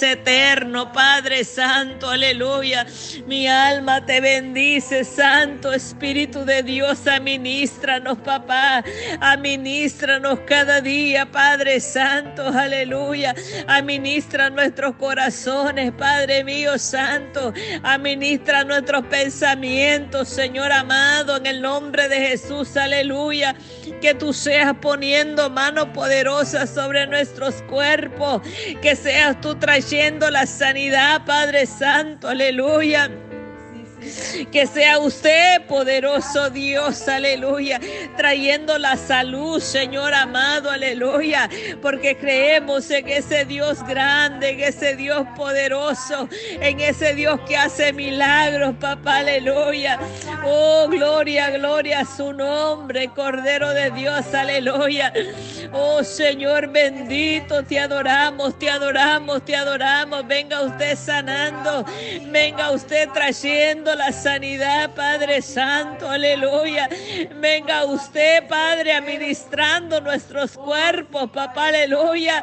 eterno, Padre Santo, aleluya. Mi alma te bendice, Santo Espíritu de Dios, administranos, papá, administranos cada día, Padre Santo, aleluya. Administra nuestros corazones, Padre mío Santo, administra nuestros pensamientos, Señor amado, en el nombre de Jesús, aleluya. Que tú seas poniendo mano poderosa sobre nuestros cuerpos, que seas tú trayendo la sanidad, Padre Santo, aleluya. Que sea usted, poderoso Dios, aleluya, trayendo la salud, Señor amado, aleluya, porque creemos en ese Dios grande, en ese Dios poderoso, en ese Dios que hace milagros, papá, aleluya. Oh, gloria, gloria a su nombre, Cordero de Dios, aleluya. Oh, Señor bendito, te adoramos, te adoramos, te adoramos. Venga usted sanando, venga usted trayendo la sanidad, Padre Santo, aleluya. Venga usted, Padre, administrando nuestros cuerpos, papá, aleluya.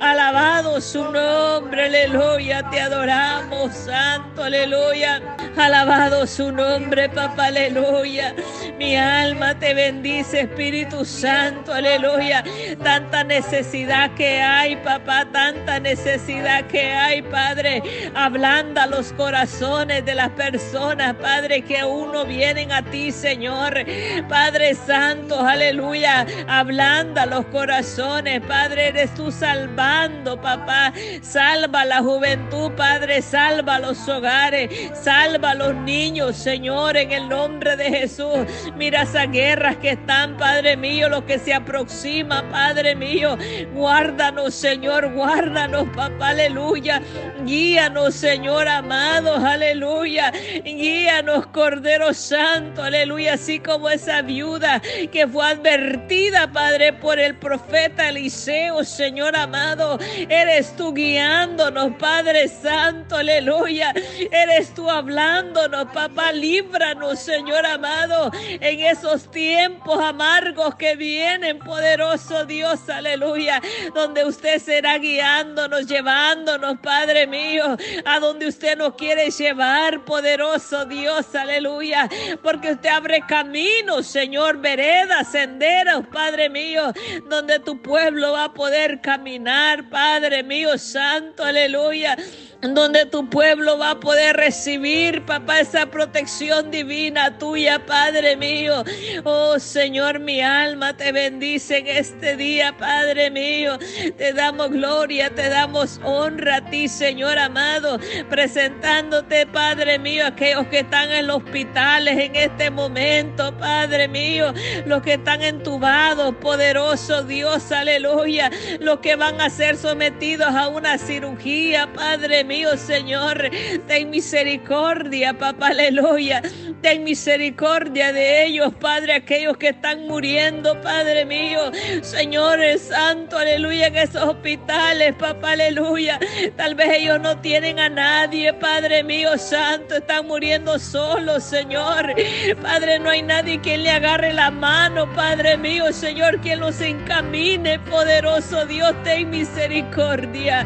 Alabado su nombre, aleluya. Te adoramos, Santo, aleluya. Alabado su nombre, papá, aleluya. Mi alma te bendice, Espíritu Santo, aleluya. Tanta necesidad que hay, papá, tanta necesidad que hay, Padre. Ablanda los corazones de las personas, Padre, que uno vienen a ti, Señor. Padre Santo, aleluya. Ablanda los corazones, Padre, eres tú salvando, papá. Salva la juventud, Padre, salva los hogares, salva los niños, Señor, en el nombre de Jesús. Mira esas guerras que están, Padre mío, lo que se aproxima, Padre mío. Guárdanos, Señor, guárdanos, papá, aleluya. Guíanos, Señor amado, aleluya. Guíanos, Cordero Santo, aleluya. Así como esa viuda que fue advertida, Padre, por el profeta Eliseo, Señor amado. Eres tú guiándonos, Padre Santo, aleluya. Eres tú hablándonos, papá, líbranos, Señor amado, en esos tiempos amargos que vienen, poderoso Dios, aleluya, donde usted será guiándonos, llevándonos, Padre mío, a donde usted nos quiere llevar, poderoso Dios, aleluya, porque usted abre caminos, Señor, veredas, senderos, Padre mío, donde tu pueblo va a poder caminar, Padre mío, santo, aleluya donde tu pueblo va a poder recibir, papá, esa protección divina tuya, Padre mío. Oh Señor, mi alma te bendice en este día, Padre mío. Te damos gloria, te damos honra a ti, Señor amado, presentándote, Padre mío, aquellos que están en los hospitales en este momento, Padre mío, los que están entubados, poderoso Dios, aleluya, los que van a ser sometidos a una cirugía, Padre mío, Señor. Ten misericordia, papá, aleluya. Ten misericordia de ellos, Padre, aquellos que están muriendo, Padre mío. Señores Santo, aleluya, en esos hospitales, papá, aleluya. Tal vez ellos no tienen a nadie, Padre mío, Santo. Están muriendo solos, Señor. Padre, no hay nadie quien le agarre la mano, Padre mío, Señor, quien los encamine, poderoso Dios. Ten misericordia.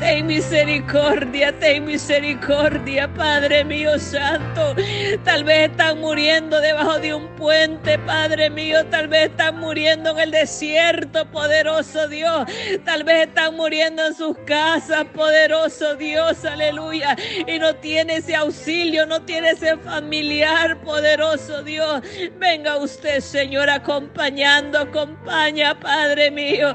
Ten misericordia, ten misericordia, Padre mío, Santo. Tal vez están muriendo debajo de un puente, Padre mío. Tal vez están muriendo en el desierto, poderoso Dios. Tal vez están muriendo en sus casas, poderoso Dios, aleluya. Y no tiene ese auxilio, no tiene ese familiar, poderoso Dios. Venga usted, Señor, acompañando, acompaña, Padre mío.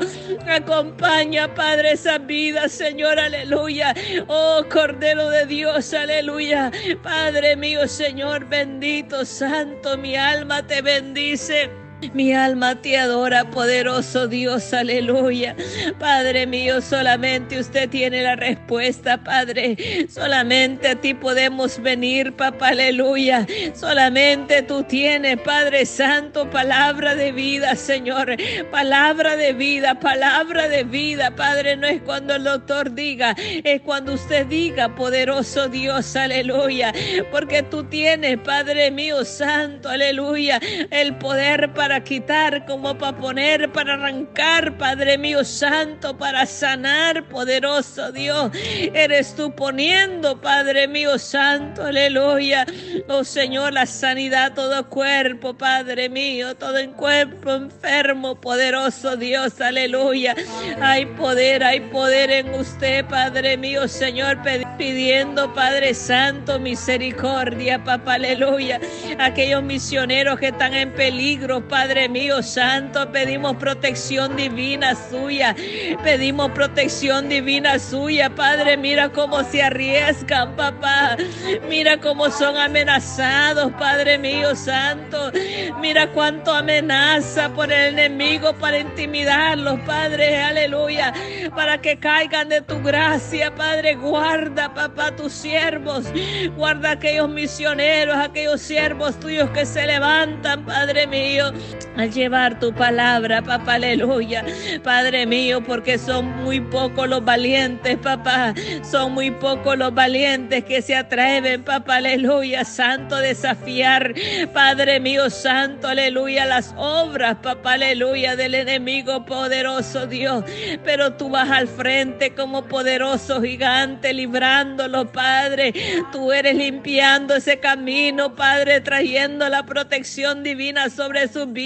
Acompaña, Padre, esa vida, Señor, aleluya. Oh, Cordero de Dios, aleluya. Padre mío, Señor, bendito, santo, mi alma te bendice. Mi alma te adora, poderoso Dios, aleluya. Padre mío, solamente usted tiene la respuesta, Padre. Solamente a ti podemos venir, papá, aleluya. Solamente tú tienes, Padre Santo, palabra de vida, Señor. Palabra de vida, palabra de vida, Padre. No es cuando el doctor diga, es cuando usted diga, poderoso Dios, aleluya. Porque tú tienes, Padre mío, Santo, aleluya, el poder para para quitar, como para poner, para arrancar, Padre mío santo, para sanar, poderoso Dios. Eres tú poniendo, Padre mío santo, aleluya. Oh Señor, la sanidad, todo cuerpo, Padre mío, todo en cuerpo enfermo, poderoso Dios, aleluya. Hay poder, hay poder en usted, Padre mío, Señor, pidiendo, Padre Santo, misericordia, papá, aleluya. Aquellos misioneros que están en peligro, Padre mío, Santo, pedimos protección divina suya. Pedimos protección divina suya, Padre. Mira cómo se arriesgan, papá. Mira cómo son amenazados, Padre mío, Santo. Mira cuánto amenaza por el enemigo para intimidarlos, Padre. Aleluya. Para que caigan de tu gracia, Padre. Guarda, papá, tus siervos. Guarda aquellos misioneros, aquellos siervos tuyos que se levantan, Padre mío, a llevar tu palabra, papá. Aleluya. Padre mío, porque son muy pocos los valientes, papá. Son muy pocos los valientes que se atreven, papá. Aleluya. Santo, desafiar, Padre mío, santo, aleluya, las obras, papá. Aleluya, del enemigo poderoso, Dios. Pero tú vas al frente como poderoso gigante, librándolo, Padre. Tú eres limpiando ese camino, Padre, trayendo la protección divina sobre sus vidas,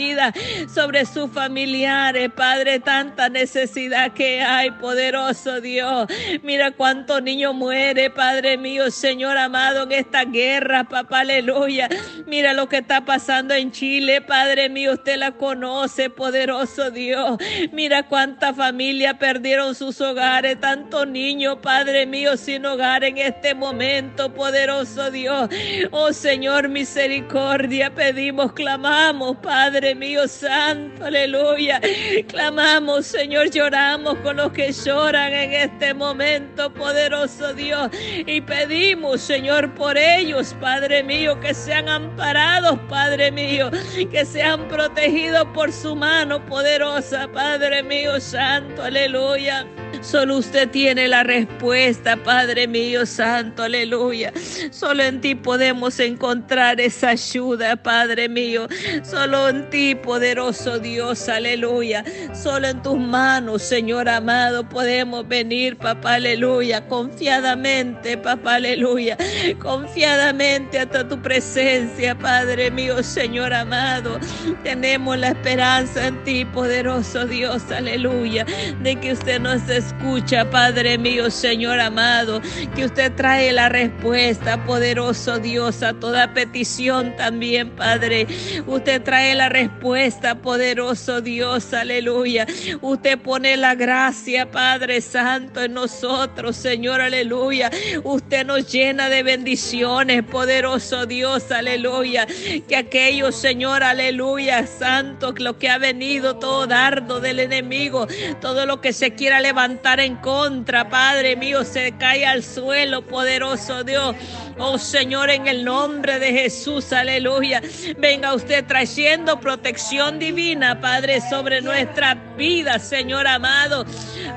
sobre sus familiares, Padre. Tanta necesidad que hay, poderoso Dios. Mira cuánto niño muere, Padre mío, Señor amado, en esta guerra, papá, aleluya. Mira lo que está pasando en Chile, Padre mío, usted la conoce, poderoso Dios. Mira cuánta familia perdieron sus hogares, tantos niños, Padre mío, sin hogar en este momento, poderoso Dios. Oh Señor, misericordia, pedimos, clamamos, Padre mío, santo, aleluya. Clamamos, Señor, lloramos con los que lloran en este momento, poderoso Dios. Y pedimos, Señor, por ellos, Padre mío, que sean amparados, Padre mío, que sean protegidos por su mano poderosa, Padre mío, santo, aleluya. Solo usted tiene la respuesta, Padre mío santo, aleluya. Solo en ti podemos encontrar esa ayuda, Padre mío. Solo en ti, poderoso Dios, aleluya. Solo en tus manos, Señor amado, podemos venir, papá, aleluya, confiadamente, papá, aleluya. Confiadamente hasta tu presencia, Padre mío, Señor amado. Tenemos la esperanza en ti, poderoso Dios, aleluya, de que usted nos escuche escucha, Padre mío, Señor amado, que usted trae la respuesta, poderoso Dios, a toda petición también, Padre. Usted trae la respuesta, poderoso Dios, aleluya. Usted pone la gracia, Padre Santo, en nosotros, Señor, aleluya. Usted nos llena de bendiciones, poderoso Dios, aleluya. Que aquello, Señor, aleluya, Santo, lo que ha venido, todo dardo del enemigo, todo lo que se quiera levantar en contra, Padre mío, se cae al suelo, poderoso Dios. Oh Señor, en el nombre de Jesús, aleluya. Venga usted trayendo protección divina, Padre, sobre nuestra vida, Señor amado.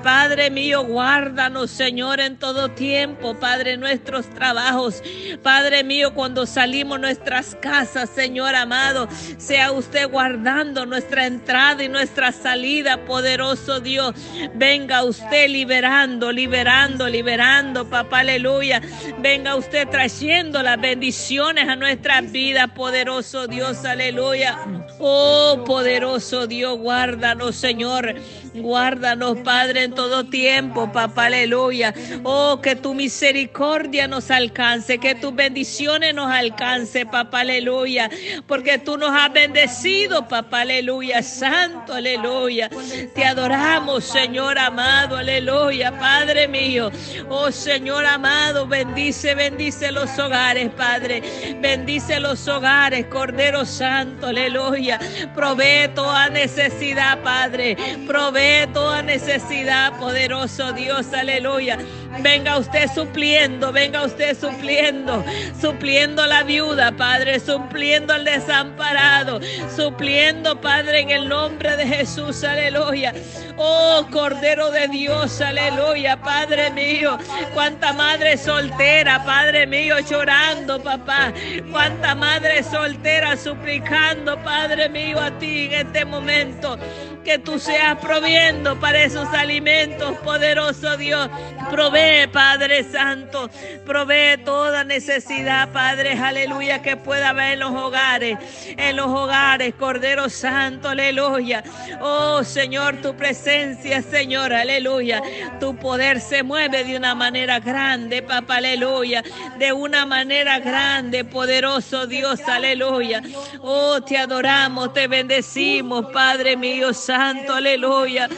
Padre mío, guárdanos, Señor, en todo tiempo, Padre, nuestros trabajos. Padre mío, cuando salimos nuestras casas, Señor amado, sea usted guardando nuestra entrada y nuestra salida, poderoso Dios. Venga usted liberando, liberando, liberando, papá, aleluya. Venga usted trayendo las bendiciones a nuestras vidas, poderoso Dios, aleluya. Oh, poderoso Dios, guárdanos, Señor. Guárdanos, Padre, en todo tiempo, papá, aleluya. Oh, que tu misericordia nos alcance, que tus bendiciones nos alcance, papá, aleluya. Porque tú nos has bendecido, papá, aleluya. Santo, aleluya. Te adoramos, Señor amado, aleluya, Padre mío. Oh, Señor amado, bendice, bendice los hogares, Padre. Bendice los hogares, Cordero Santo, aleluya. Provee toda necesidad, Padre. Provee toda necesidad, poderoso Dios, aleluya. Venga usted supliendo, venga usted supliendo, supliendo la viuda, Padre, supliendo al desamparado, supliendo, Padre, en el nombre de Jesús, aleluya. Oh, Cordero de Dios, aleluya, Padre mío. Cuánta madre soltera, Padre mío, llorando, papá. Cuánta madre soltera suplicando, Padre mío, a ti en este momento que tú seas proviendo para esos alimentos, poderoso Dios. Provee, Padre Santo, provee toda necesidad, Padre, aleluya, que pueda haber en los hogares, en los hogares, Cordero Santo, aleluya. Oh Señor, tu presencia, Señor, aleluya. Tu poder se mueve de una manera grande, papá, aleluya. De una manera grande, poderoso Dios, aleluya. Oh, te adoramos, te bendecimos, Padre mío, Santo santo, aleluya.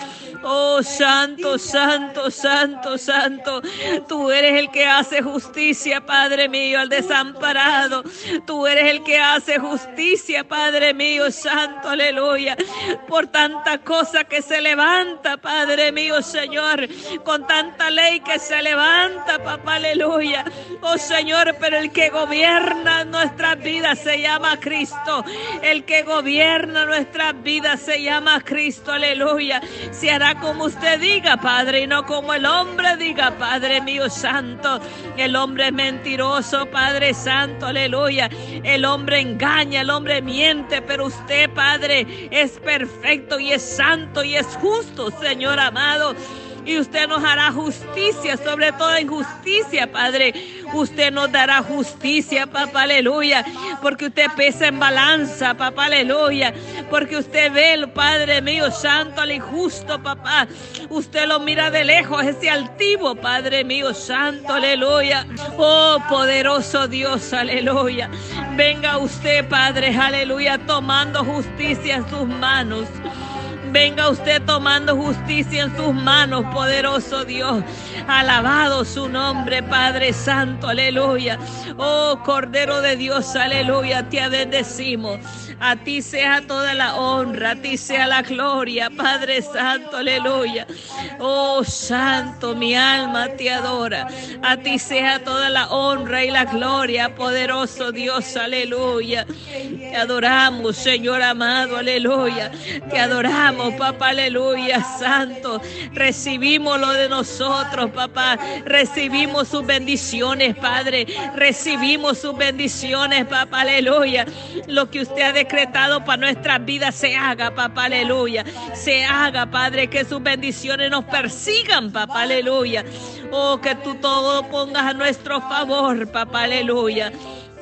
Oh, santo, santo, santo, santo. Tú eres el que hace justicia, Padre mío, al desamparado. Tú eres el que hace justicia, Padre mío, santo, aleluya. Por tanta cosa que se levanta, Padre mío, Señor. Con tanta ley que se levanta, papá, aleluya. Oh, Señor, pero el que gobierna nuestras vidas se llama Cristo. El que gobierna nuestras vidas se llama Cristo, aleluya. Se hará como usted diga, Padre, y no como el hombre diga, Padre mío santo. El hombre es mentiroso, Padre santo, aleluya. El hombre engaña, el hombre miente, pero usted, Padre, es perfecto y es santo y es justo, Señor amado y usted nos hará justicia, sobre toda injusticia, Padre. Usted nos dará justicia, papá, aleluya, porque usted pesa en balanza, papá, aleluya, porque usted ve, Padre mío, santo al injusto, papá. Usted lo mira de lejos, ese altivo, Padre mío, santo, aleluya. Oh, poderoso Dios, aleluya. Venga usted, Padre, aleluya, tomando justicia en sus manos. Venga usted tomando justicia en sus manos, poderoso Dios. Alabado su nombre, Padre Santo, aleluya. Oh Cordero de Dios, aleluya, te bendecimos. A ti sea toda la honra, a ti sea la gloria, Padre Santo, aleluya. Oh Santo, mi alma te adora. A ti sea toda la honra y la gloria, poderoso Dios, aleluya. Te adoramos, Señor amado, aleluya. Te adoramos, papá, aleluya, santo. Recibimos lo de nosotros, papá. Recibimos sus bendiciones, Padre. Recibimos sus bendiciones, papá, aleluya. Lo que usted ha decretado para nuestras vidas se haga, papá, aleluya. Se haga, Padre, que sus bendiciones nos persigan, papá, aleluya. Oh, que tú todo pongas a nuestro favor, papá, aleluya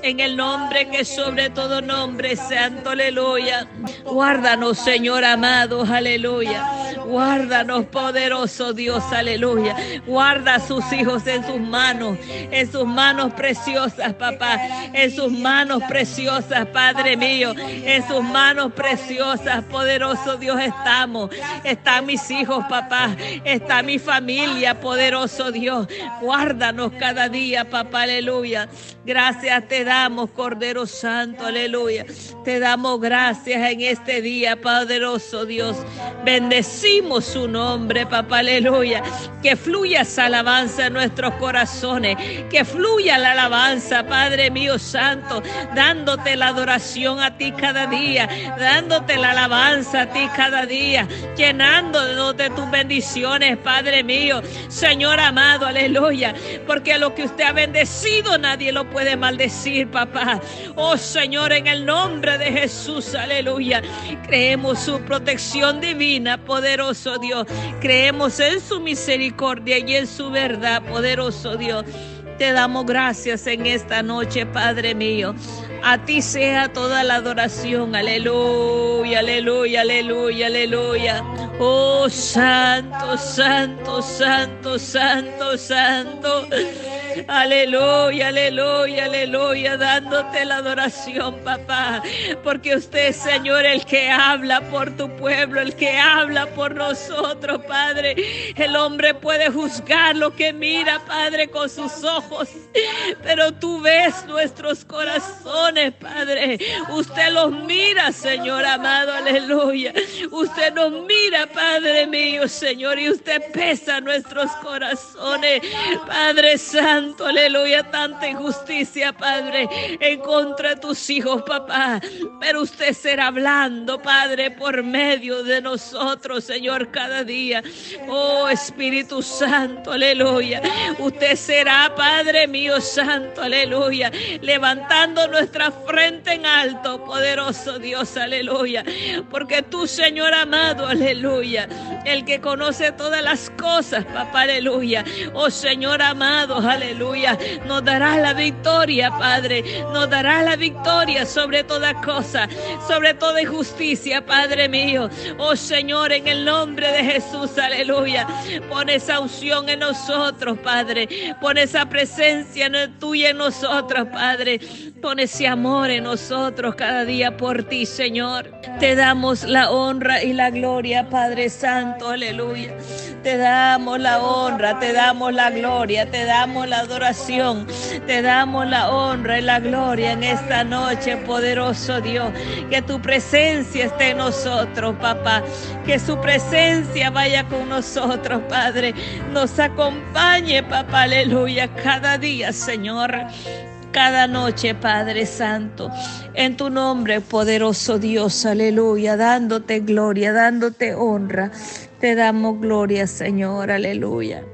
en el nombre que sobre todo nombre, santo, aleluya. Guárdanos, Señor amado, aleluya. Guárdanos, poderoso Dios, aleluya. Guarda a sus hijos en sus manos, en sus manos preciosas, papá. En sus manos preciosas, Padre mío. En sus manos preciosas, poderoso Dios, estamos. Están mis hijos, papá. Está mi familia, poderoso Dios. Guárdanos cada día, papá, aleluya. Gracias te damos, Cordero Santo, aleluya. Te damos gracias en este día, poderoso Dios. Bendecimos su nombre, papá, aleluya. Que fluya esa alabanza en nuestros corazones. Que fluya la alabanza, Padre mío Santo, dándote la adoración a ti cada día, dándote la alabanza a ti cada día, llenándonos de tus bendiciones, Padre mío. Señor amado, aleluya. Porque lo que usted ha bendecido nadie lo puede maldecir, papá. Oh Señor, en el nombre de Jesús, aleluya. Creemos su protección divina, poderoso Dios. Creemos en su misericordia y en su verdad, poderoso Dios. Te damos gracias en esta noche, Padre mío. A ti sea toda la adoración. Aleluya, aleluya, aleluya, aleluya. Oh, santo, santo, santo, santo, santo. Aleluya, aleluya, aleluya, dándote la adoración, papá. Porque usted, Señor, el que habla por tu pueblo, el que habla por nosotros, Padre. El hombre puede juzgar lo que mira, Padre, con sus ojos. Pero tú ves nuestros corazones, Padre. Usted los mira, Señor amado, aleluya. Usted nos mira, Padre mío, Señor, y usted pesa nuestros corazones. Padre Santo, aleluya, tanta injusticia, Padre, en contra de tus hijos, papá. Pero usted será hablando, Padre, por medio de nosotros, Señor, cada día. Oh Espíritu Santo, aleluya. Usted será, Padre mío, Santo, aleluya. Levantando nuestra frente en alto, poderoso Dios, aleluya. Porque tú, Señor amado, aleluya. El que conoce todas las cosas, papá, aleluya. Oh Señor amado, aleluya. Nos darás la victoria, Padre. Nos darás la victoria sobre toda cosa, sobre toda injusticia, Padre mío. Oh Señor, en el nombre de Jesús, aleluya. Pon esa unción en nosotros, Padre. Pon esa presencia tuya en nosotros, Padre. Pon ese amor en nosotros cada día por ti, Señor. Te damos la honra y la gloria, Padre Santo, aleluya. Te damos la honra, te damos la gloria, te damos la adoración, te damos la honra y la gloria en esta noche, poderoso Dios. Que tu presencia esté en nosotros, papá. Que su presencia vaya con nosotros, Padre. Nos acompañe, papá, aleluya, cada día, Señor cada noche, Padre Santo. En tu nombre, poderoso Dios, aleluya, dándote gloria, dándote honra. Te damos gloria, Señor, aleluya.